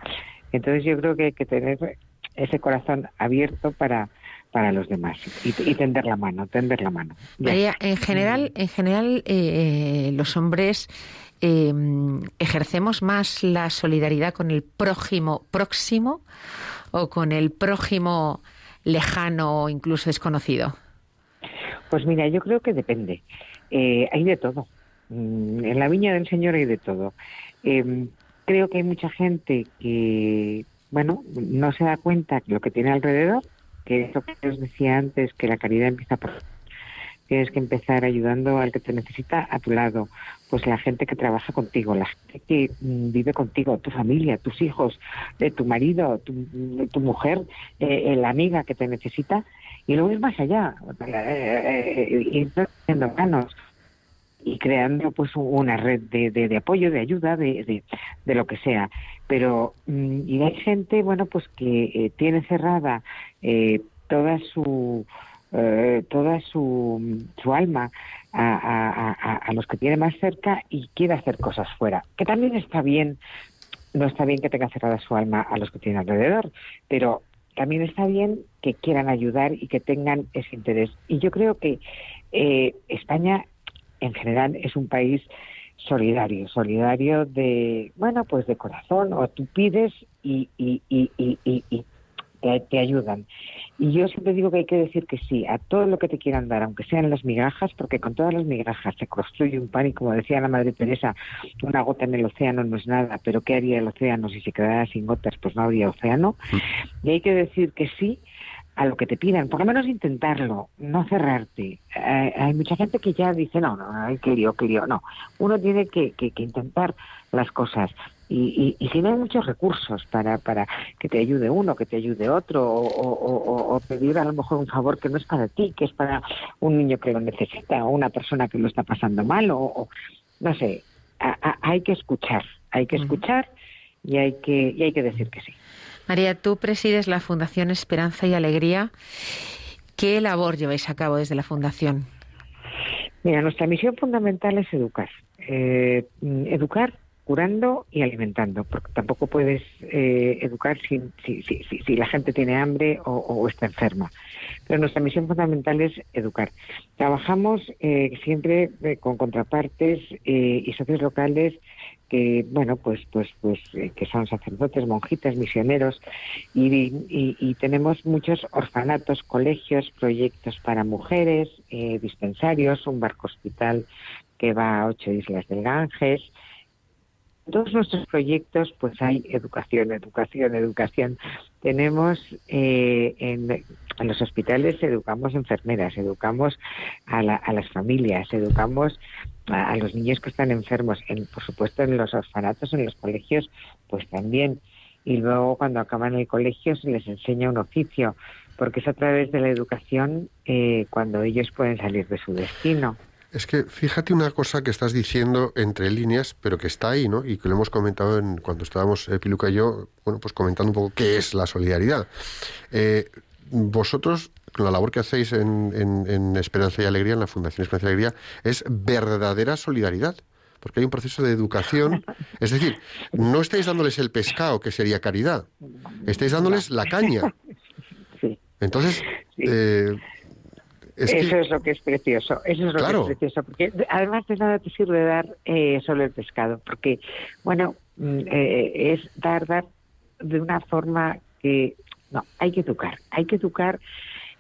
Entonces yo creo que hay que tener ese corazón abierto para para los demás y, y tender la mano, tender la mano. Ya. María, en general, en general eh, los hombres eh, ejercemos más la solidaridad con el prójimo próximo o con el prójimo lejano o incluso desconocido. Pues mira, yo creo que depende. Eh, hay de todo. Mm, En la viña del Señor hay de todo. Eh, creo que hay mucha gente que, bueno, no se da cuenta de lo que tiene alrededor, que es lo que os decía antes, que la caridad empieza por tienes que empezar ayudando al que te necesita a tu lado, pues la gente que trabaja contigo, la gente que mm, vive contigo, tu familia, tus hijos, eh, tu marido, tu, tu mujer, eh, la amiga que te necesita, y luego es más allá, eh, eh, ir haciendo manos y creando pues una red de, de, de apoyo, de ayuda, de, de, lo que sea. Pero mm, y hay gente, bueno, pues que eh, tiene cerrada eh, toda su eh, toda su, su alma a, a, a, a, los que tiene más cerca y quiere hacer cosas fuera, que también está bien. No está bien que tenga cerrada su alma a los que tiene alrededor, pero también está bien que quieran ayudar y que tengan ese interés. Y yo creo que eh, España en general es un país solidario, solidario de, bueno, pues de corazón, o tú pides y, y, y, y, y te, te, ayudan. Y yo siempre digo que hay que decir que sí a todo lo que te quieran dar, aunque sean las migajas, porque con todas las migajas se construye un pan y como decía la Madre Teresa, una gota en el océano no es nada, pero ¿qué haría el océano si se quedara sin gotas? Pues no habría océano. Y hay que decir que sí a lo que te pidan, por lo menos intentarlo, no cerrarte. Eh, hay mucha gente que ya dice, no, no, ay, que lío, que lío. No, uno tiene que, que, que intentar las cosas. Y, y, y, si no hay muchos recursos para, para que te ayude uno, que te ayude otro, o, o, o, pedir a lo mejor un favor que no es para ti, que es para un niño que lo necesita, o una persona que lo está pasando mal, o, o no sé, a, a, hay que escuchar, hay que escuchar y hay que, y hay que decir que sí. María, tú presides la Fundación Esperanza y Alegría. ¿Qué labor lleváis a cabo desde la Fundación? Mira, nuestra misión fundamental es educar. Eh, educar curando y alimentando, porque tampoco puedes eh, educar si, si, si, si, la gente tiene hambre o, o, está enferma. Pero nuestra misión fundamental es educar. Trabajamos eh, siempre eh, con contrapartes eh, y socios locales que bueno pues pues pues eh, que son sacerdotes monjitas misioneros y, y, tenemos muchos orfanatos colegios proyectos para mujeres eh, dispensarios un barco hospital que va a ocho islas del Ganges. En todos nuestros proyectos pues hay educación educación educación. Tenemos eh, en, en, los hospitales educamos enfermeras educamos a, la, a las familias educamos a, los niños que están enfermos, en, por supuesto en los orfanatos, en los colegios, pues también. y luego cuando acaban el colegio se les enseña un oficio, porque es a través de la educación eh, cuando ellos pueden salir de su destino. Es que fíjate una cosa que estás diciendo entre líneas, pero que está ahí, ¿no? Y que lo hemos comentado en, cuando estábamos eh, Piluca y yo, bueno, pues comentando un poco qué es la solidaridad. Eh, vosotros, con la labor que hacéis en, en, Esperanza y Alegría, en la Fundación Esperanza y Alegría, es verdadera solidaridad. Porque hay un proceso de educación. Es decir, no estáis dándoles el pescado, que sería caridad. Estáis dándoles la caña. Entonces, eh, eso es lo que es precioso, eso es lo que es precioso, porque además de nada te sirve dar eh, solo el pescado, porque, bueno, mm, eh, es dar, dar de una forma que, no, hay que educar, hay que educar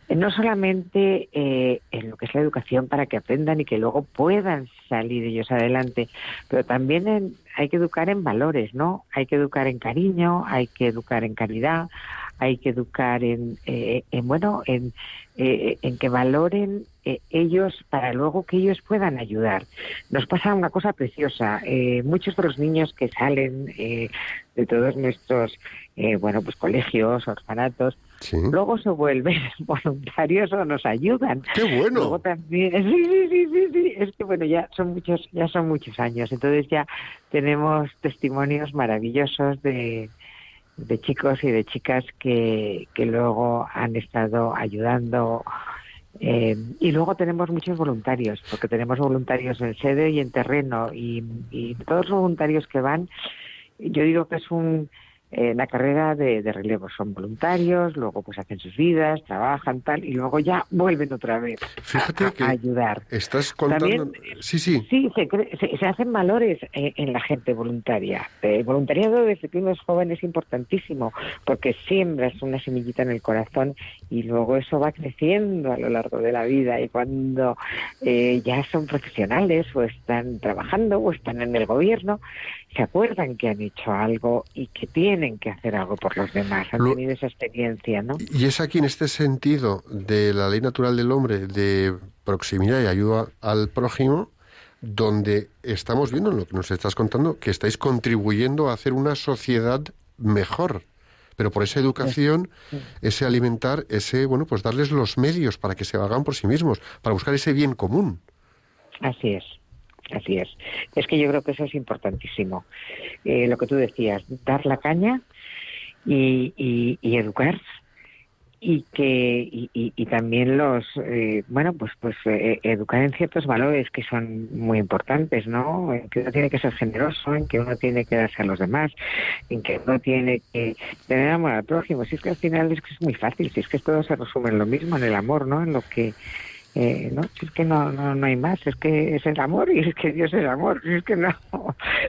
eh, no solamente en lo que es la educación para que aprendan y que luego puedan salir ellos adelante, pero también hay que educar en valores, ¿no? Hay que educar en cariño, hay que educar en caridad, hay que educar en, en bueno, en eh, en que valoren eh, ellos para luego que ellos puedan ayudar. Nos pasa una cosa preciosa. Eh, muchos de los niños que salen de todos nuestros bueno pues colegios, orfanatos, luego se vuelven voluntarios o nos ayudan. ¡Qué bueno! Luego también, sí, sí, sí, sí, sí, es que bueno ya son muchos ya son muchos años, entonces ya tenemos testimonios maravillosos de de chicos y de chicas que, que luego han estado ayudando. Eh, y luego tenemos muchos voluntarios, porque tenemos voluntarios en sede y en terreno, y, y todos los voluntarios que van, yo digo que es un, eh, la carrera de, relevo. Son voluntarios, luego pues hacen sus vidas, trabajan tal, y luego ya vuelven otra vez a, ayudar. Estás contando... sí, sí. Sí, se, hacen valores eh, en la gente voluntaria. El voluntariado desde que uno es joven es importantísimo, porque siembras una semillita en el corazón y luego eso va creciendo a lo largo de la vida. Y cuando eh, ya son profesionales o están trabajando o están en el gobierno, se acuerdan que han hecho algo y que tienen que hacer algo por los demás, han tenido esa experiencia, ¿no? Y es aquí en este sentido de la ley natural del hombre de proximidad y ayuda al prójimo donde estamos viendo lo que nos estás contando que estáis contribuyendo a hacer una sociedad mejor pero por esa educación, ese alimentar, ese, bueno, pues darles los medios para que se hagan por sí mismos, para buscar ese bien común. Así es. Así es. Es que yo creo que eso es importantísimo. Eh, lo que tú decías, dar la caña y, y, educar y que y, también los eh, bueno pues pues eh, educar en ciertos valores que son muy importantes no en que uno tiene que ser generoso en que uno tiene que darse a los demás en que uno tiene que tener amor al prójimo si es que al final es que es muy fácil si es que todo se resume en lo mismo en el amor no en lo que eh, no, es que no, no, hay más, es que es el amor y es que Dios es amor, es que no,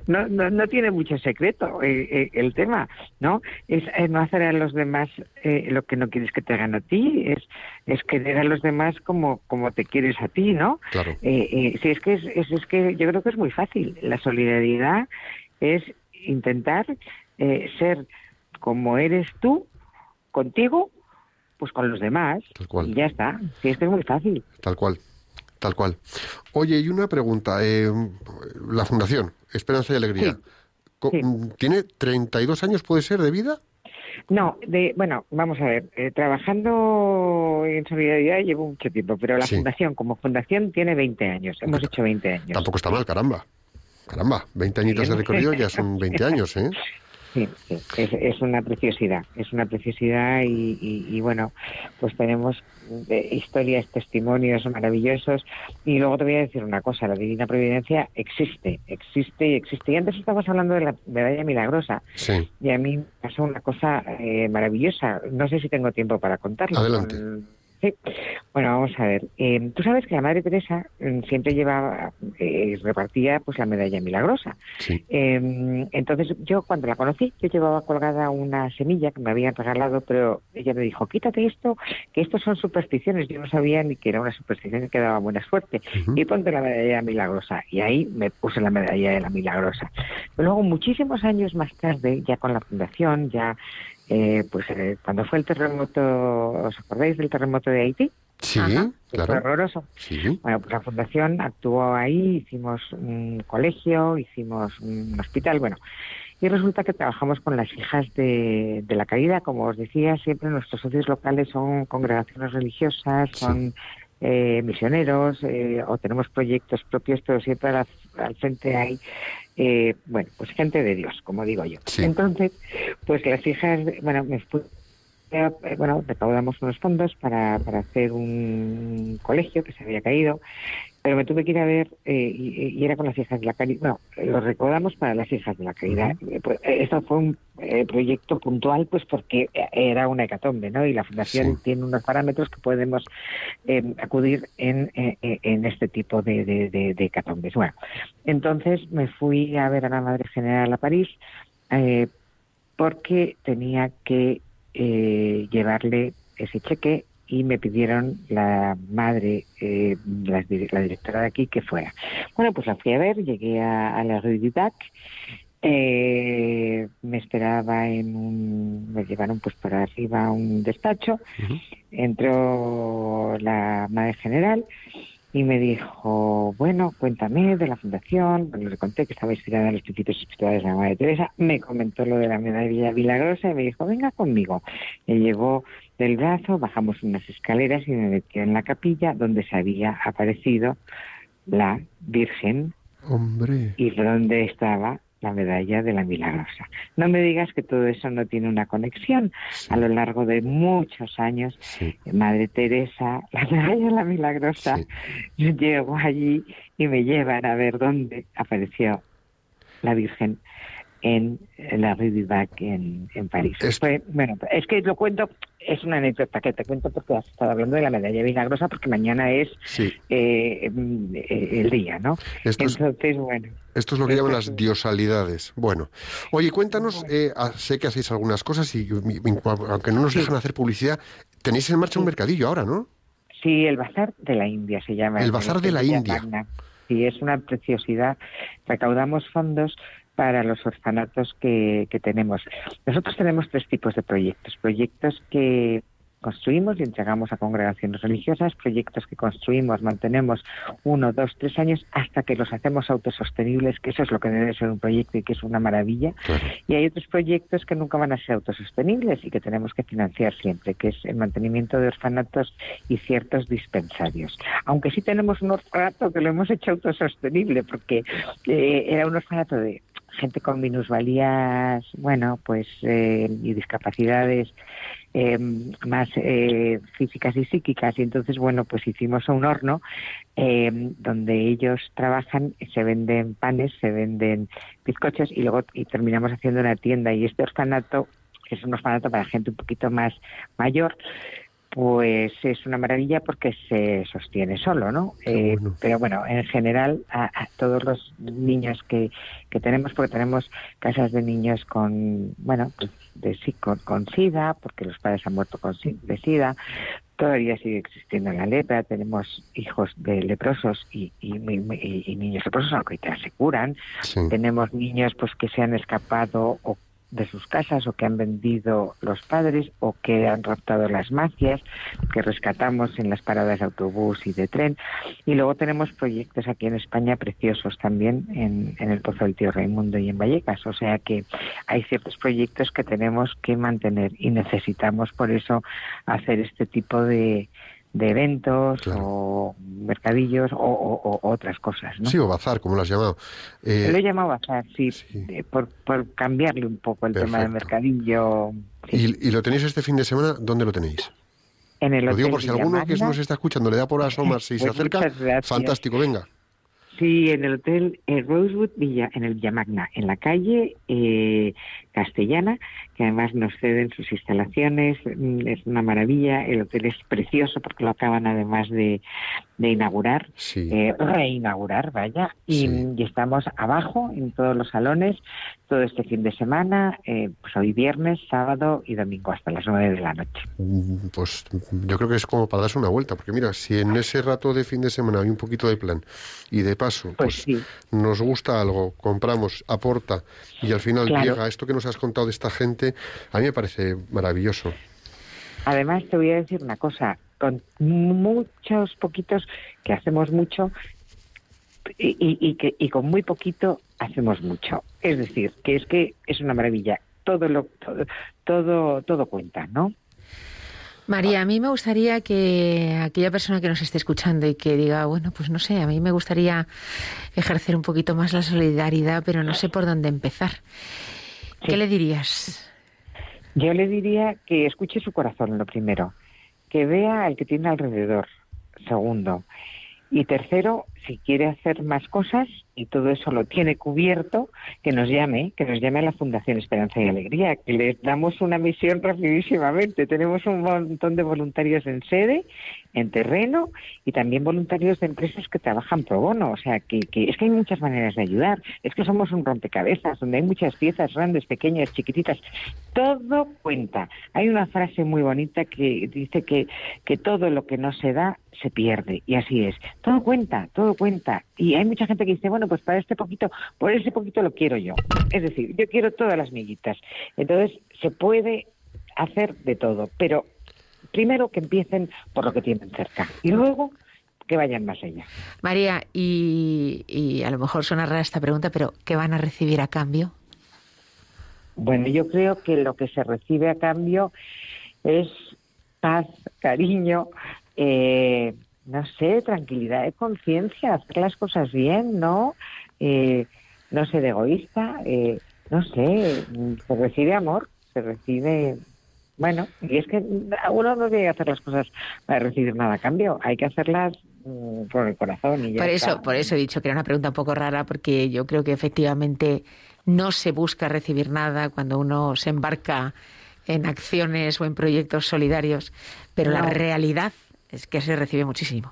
no, no, tiene mucho secreto eh, eh, el tema, ¿no? Es, no hacer a los demás lo que no quieres que te hagan a ti, es, es querer a los demás como, como te quieres a ti, ¿no? Claro. sí, es que, es, es, que yo creo que es muy fácil, la solidaridad es intentar ser como eres tú, contigo pues con los demás. Y ya está. Sí, esto es muy fácil. Tal cual. Tal cual. Oye, y una pregunta. Eh, la Fundación Esperanza y Alegría. ¿Tiene 32 años, puede ser, de vida? No, de, bueno, vamos a ver, eh, trabajando en solidaridad llevo mucho tiempo, pero la fundación como fundación tiene 20 años, hemos hecho 20 años. Tampoco está mal, caramba. Caramba, 20 añitos de recorrido ya son 20 años, ¿eh? Sí, Es, una preciosidad, es una preciosidad y, bueno, pues tenemos eh, historias, testimonios maravillosos y luego te voy a decir una cosa, la Divina Providencia existe, existe y existe. Y antes estábamos hablando de la medalla milagrosa y a mí pasó una cosa eh, maravillosa, no sé si tengo tiempo para contarlo. Adelante. Sí. Bueno, vamos a ver. Eh, Tú sabes que la Madre Teresa mm, siempre llevaba, eh, repartía pues la medalla milagrosa. Sí. Eh, entonces yo cuando la conocí, yo llevaba colgada una semilla que me habían regalado, pero ella me dijo, quítate esto, que estos son supersticiones. Yo no sabía ni que era una superstición que daba buena suerte. Y ponte la medalla milagrosa. Y ahí me puse la medalla de la milagrosa. Pero luego, muchísimos años más tarde, ya con la fundación, ya eh, pues eh, cuando fue el terremoto, ¿os acordáis del terremoto de Haití? Sí, claro. Fue horroroso. Sí. Bueno, pues la fundación actuó ahí, hicimos un colegio, hicimos un hospital, bueno. Y resulta que trabajamos con las hijas de, de la caída, como os decía, siempre nuestros socios locales son congregaciones religiosas, son eh, misioneros eh, o tenemos proyectos propios, pero siempre al, al frente hay, eh, bueno, pues gente de Dios, como digo yo. Sí. Entonces, pues las hijas, bueno, me fui- eh, bueno, recaudamos unos fondos para, para hacer un colegio que se había caído, pero me tuve que ir a ver, eh, y, y era con las hijas de la caridad, no, lo recaudamos para las hijas de la caridad. Pues, eh, esto fue un eh, proyecto puntual, pues porque era una hecatombe, ¿no? Y la fundación Sí. tiene unos parámetros que podemos eh, acudir en, en este tipo de, de, de- de hecatombes. Bueno, entonces me fui a ver a la Madre General a París porque tenía que eh, llevarle ese cheque y me pidieron la madre, eh, la, dir- la directora de aquí, que fuera. Bueno, pues la fui a ver, llegué a, a la Rue du Bac, eh, me esperaba en un, me llevaron pues para arriba a un despacho, entró la madre general y me dijo, bueno, cuéntame de la fundación, Bueno, le conté que estaba inspirada en los principios espirituales de la Madre Teresa, me comentó lo de la medalla milagrosa y me dijo, venga conmigo. Me llevó del brazo, bajamos unas escaleras y me metió en la capilla donde se había aparecido la Virgen Hombre. y donde estaba la medalla de la milagrosa. No me digas que todo eso no tiene una conexión. Sí, A lo largo de muchos años sí, Madre Teresa, la medalla de la milagrosa, sí. llego allí y me llevan a ver dónde apareció la Virgen en la Rue du Bac en, en París. Es- bueno, es que lo cuento, es una anécdota que te cuento porque has estado hablando de la medalla milagrosa porque mañana es eh, mm, eh, el día, ¿no? Esto es, Entonces, bueno, esto es lo que llaman las diosalidades. Bueno, oye, cuéntanos, eh, ah, sé que hacéis algunas cosas y, aunque no nos dejan hacer publicidad, tenéis en marcha un mercadillo ahora, ¿no? Sí, el Bazar de la India se llama. El Bazar de la India. Magna. Sí, es una preciosidad. Recaudamos fondos para los orfanatos que, que tenemos. Nosotros tenemos tres tipos de proyectos. Proyectos que construimos y entregamos a congregaciones religiosas, proyectos que construimos, mantenemos uno, dos, tres años hasta que los hacemos autosostenibles, que eso es lo que debe ser un proyecto y que es una maravilla. Claro. Y hay otros proyectos que nunca van a ser autosostenibles y que tenemos que financiar siempre, que es el mantenimiento de orfanatos y ciertos dispensarios. Aunque sí tenemos un orfanato que lo hemos hecho autosostenible, porque eh, era un orfanato de gente con minusvalías, bueno, pues, eh, y discapacidades eh, más eh, físicas y psíquicas. Y entonces, bueno, pues hicimos un horno eh, donde ellos trabajan, se venden panes, se venden bizcochos y luego y terminamos haciendo una tienda. Y este orfanato es un orfanato para gente un poquito más mayor, pues es una maravilla porque se sostiene solo, ¿no? Eh, bueno. pero bueno, en general a, a todos los niños que, que tenemos, porque tenemos casas de niños con, bueno, pues de sí, con, con SIDA, porque los padres han muerto con de SIDA, todavía sigue existiendo la lepra, tenemos hijos de leprosos y, y, y- y niños leprosos, aunque ya se curan, Sí. tenemos niños pues que se han escapado o de sus casas o que han vendido los padres o que han raptado las mafias que rescatamos en las paradas de autobús y de tren. Y luego tenemos proyectos aquí en España preciosos también en, en el Pozo del Tío Raimundo y en Vallecas. O sea que hay ciertos proyectos que tenemos que mantener y necesitamos por eso hacer este tipo de de eventos Claro. o mercadillos o, o- o otras cosas, ¿no? Sí, o bazar, como lo has llamado. Eh, Lo he llamado bazar, sí, sí. eh, por, por cambiarle un poco el tema del mercadillo. sí. y, y lo tenéis este fin de semana, ¿dónde lo tenéis? en el Lo digo por si alguno que nos está escuchando le da por asomarse y se Pues acerca. Fantástico, venga. Sí, en el Hotel eh, Rosewood Villa, en el Villamagna, en la calle eh, Castellana, que además nos ceden sus instalaciones, mm, es una maravilla. El hotel es precioso porque lo acaban además de, de inaugurar. Sí. eh, reinaugurar, vaya, y, Sí. y estamos abajo en todos los salones todo este fin de semana, eh, pues hoy viernes, sábado y domingo hasta las nueve de la noche. Mm, Pues yo creo que es como para darse una vuelta, porque mira, si en ese rato de fin de semana hay un poquito de plan y de paso, Pues pues, sí, nos gusta algo, compramos, aporta y al final Claro. llega esto que nos has contado de esta gente, a mí me parece maravilloso. además te voy a decir una cosa, con muchos poquitos, que hacemos mucho, y, y- y que, y con muy poquito hacemos mucho. Es decir, que es que es una maravilla. Todo lo todo todo, todo cuenta, ¿no? María, a mí me gustaría que aquella persona que nos esté escuchando y que diga, bueno, pues no sé, a mí me gustaría ejercer un poquito más la solidaridad, pero no sé por dónde empezar. ¿Qué le dirías? Yo le diría que escuche su corazón, lo primero, que vea al que tiene alrededor, segundo, y tercero, si quiere hacer más cosas y todo eso lo tiene cubierto, que nos llame, que nos llame a la Fundación Esperanza y Alegría, que les damos una misión rapidísimamente. Tenemos un montón de voluntarios en sede, en terreno y también voluntarios de empresas que trabajan pro bono. O sea, que, que es que hay muchas maneras de ayudar. Es que somos un rompecabezas donde hay muchas piezas grandes, pequeñas, chiquititas. Todo cuenta. Hay una frase muy bonita que dice que, que todo lo que no se da se pierde. Y así es. Todo cuenta, todo cuenta. Y hay mucha gente que dice, bueno, pues para este poquito, por ese poquito lo quiero yo. Es decir, yo quiero todas las miguitas. Entonces, se puede hacer de todo, pero primero que empiecen por lo que tienen cerca y luego que vayan más allá. María, y, y a lo mejor suena rara esta pregunta, pero ¿qué van a recibir a cambio? Bueno, yo creo que lo que se recibe a cambio es paz, cariño, eh, no sé, tranquilidad de conciencia, hacer las cosas bien, ¿no? Eh, no ser egoísta, eh, no sé, se recibe amor, se recibe bueno, y es que uno no debe hacer las cosas para recibir nada a cambio, hay que hacerlas mm, por el corazón. Y ya Por eso, está. por eso he dicho que era una pregunta un poco rara, porque yo creo que efectivamente no se busca recibir nada cuando uno se embarca en acciones o en proyectos solidarios, pero la realidad es que se recibe muchísimo.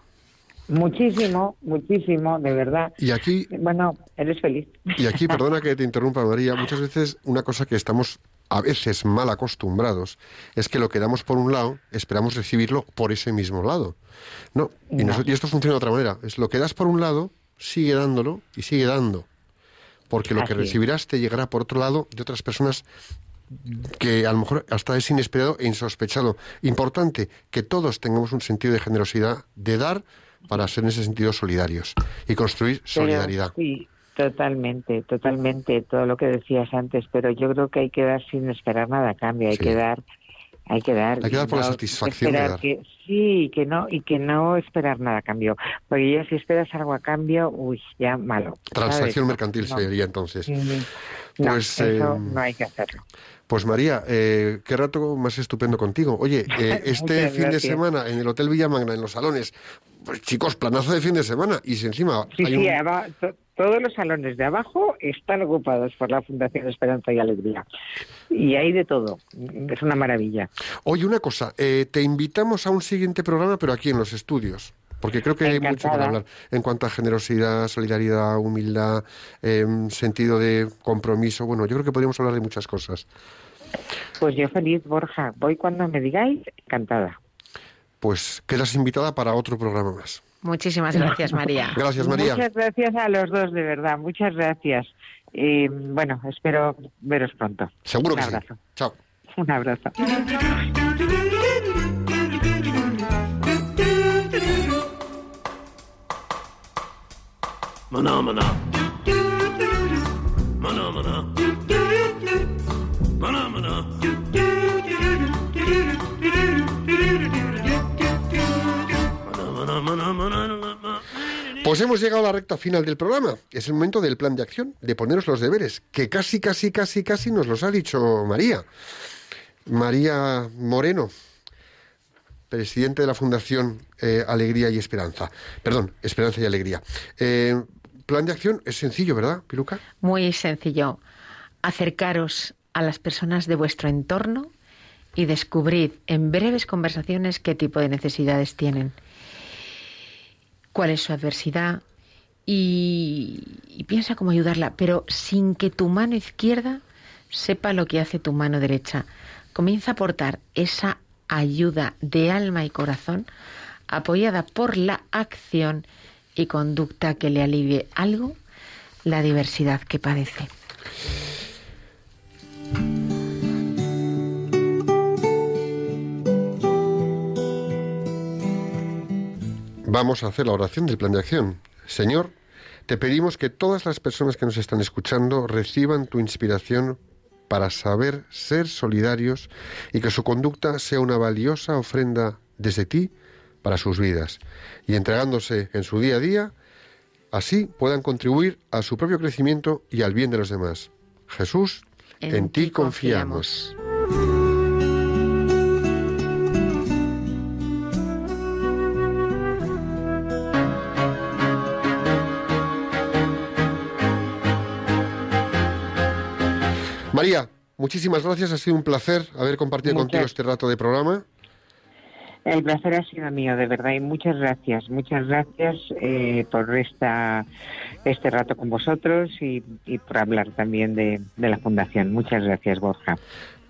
Muchísimo, muchísimo, de verdad. Y aquí, Bueno, eres feliz. y aquí, perdona que te interrumpa, María, muchas veces una cosa que estamos a veces mal acostumbrados es que lo que damos por un lado, esperamos recibirlo por ese mismo lado. No, y, No. noso- y esto funciona de otra manera. Es lo que das por un lado, sigue dándolo y sigue dando. Porque lo que Así recibirás te llegará por otro lado de otras personas que a lo mejor hasta es inesperado e insospechado. Importante que todos tengamos un sentido de generosidad, de dar, para ser en ese sentido solidarios y construir Pero solidaridad. sí, totalmente, totalmente, todo lo que decías antes, pero yo creo que hay que dar sin esperar nada a cambio, hay Sí. que dar, hay que dar. Hay que y dar por la satisfacción de dar. que- sí, que no, y que no esperar nada a cambio, porque ya si esperas algo a cambio, uy, ya malo. Transacción ¿sabes? mercantil No. sería entonces. No, Pues, eso eh, no hay que hacerlo. Pues María, eh, qué rato más estupendo contigo. Oye, eh, este fin de semana en el Hotel Villamagna, en los salones, pues chicos, planazo de fin de semana. Y si encima Sí, hay sí, un... aba- to- todos los salones de abajo están ocupados por la Fundación Esperanza y Alegría. Y hay de todo. Es una maravilla. Oye, una cosa, eh, te invitamos a un siguiente programa, pero aquí en los estudios. Porque creo que hay mucho para hablar en cuanto a generosidad, solidaridad, humildad, em, sentido de compromiso. Bueno, yo creo que podríamos hablar de muchas cosas. Pues yo feliz, Borja. Voy cuando me digáis, encantada. Pues quedas invitada para otro programa más. Muchísimas gracias, María. Gracias, María. Muchas gracias a los dos, de verdad. Muchas gracias. Y bueno, espero veros pronto. Seguro Un que abrazo. sí. Chao. Un abrazo. Mana mana. Mana mana. Mana mana. Pues hemos llegado a la recta final del programa. Es el momento del plan de acción, de poneros los deberes, que casi, casi, casi, casi nos los ha dicho María. María Moreno, presidente de la Fundación eh, Alegría y Esperanza. Perdón, Esperanza y Alegría. Eh, plan de acción es sencillo, ¿verdad, Piluca? Muy sencillo. Acercaros a las personas de vuestro entorno y descubrid en breves conversaciones qué tipo de necesidades tienen, cuál es su adversidad y, y piensa cómo ayudarla, pero sin que tu mano izquierda sepa lo que hace tu mano derecha. Comienza a aportar esa ayuda de alma y corazón apoyada por la acción y conducta que le alivie algo la diversidad que padece. Vamos a hacer la oración del plan de acción. Señor, Te pedimos que todas las personas que nos están escuchando reciban tu inspiración para saber ser solidarios y que su conducta sea una valiosa ofrenda desde ti para sus vidas y entregándose en su día a día, así puedan contribuir a su propio crecimiento y al bien de los demás. Jesús, en, ti confiamos. Muchísimas gracias. Ha sido un placer haber compartido contigo este rato de programa. El placer ha sido mío, de verdad, y muchas gracias, muchas gracias eh, por esta, este rato con vosotros y, por hablar también de, la Fundación. Muchas gracias, Borja.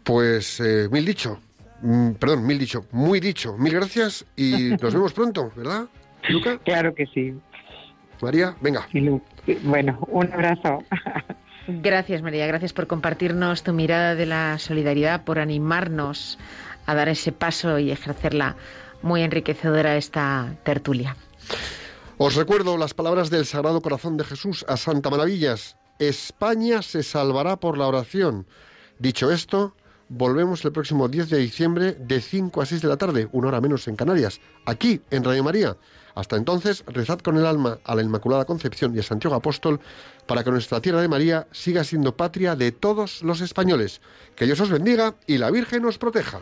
Pues eh, mil dicho, mm, perdón, mil dicho, muy dicho, mil gracias y nos vemos pronto, ¿verdad, Luca? Claro que sí. María, venga. Bueno, un abrazo. Gracias, María. Gracias por compartirnos tu mirada de la solidaridad, por animarnos a dar ese paso y ejercerla muy enriquecedora esta tertulia. Os recuerdo las palabras del Sagrado Corazón de Jesús a Santa Maravillas. España se salvará por la oración. Dicho esto, volvemos el próximo 10 de diciembre de 5 a 6 de la tarde, una hora menos en Canarias, aquí en Radio María. Hasta entonces, rezad con el alma a la Inmaculada Concepción y a Santiago Apóstol para que nuestra tierra de María siga siendo patria de todos los españoles. Que Dios os bendiga y la Virgen os proteja.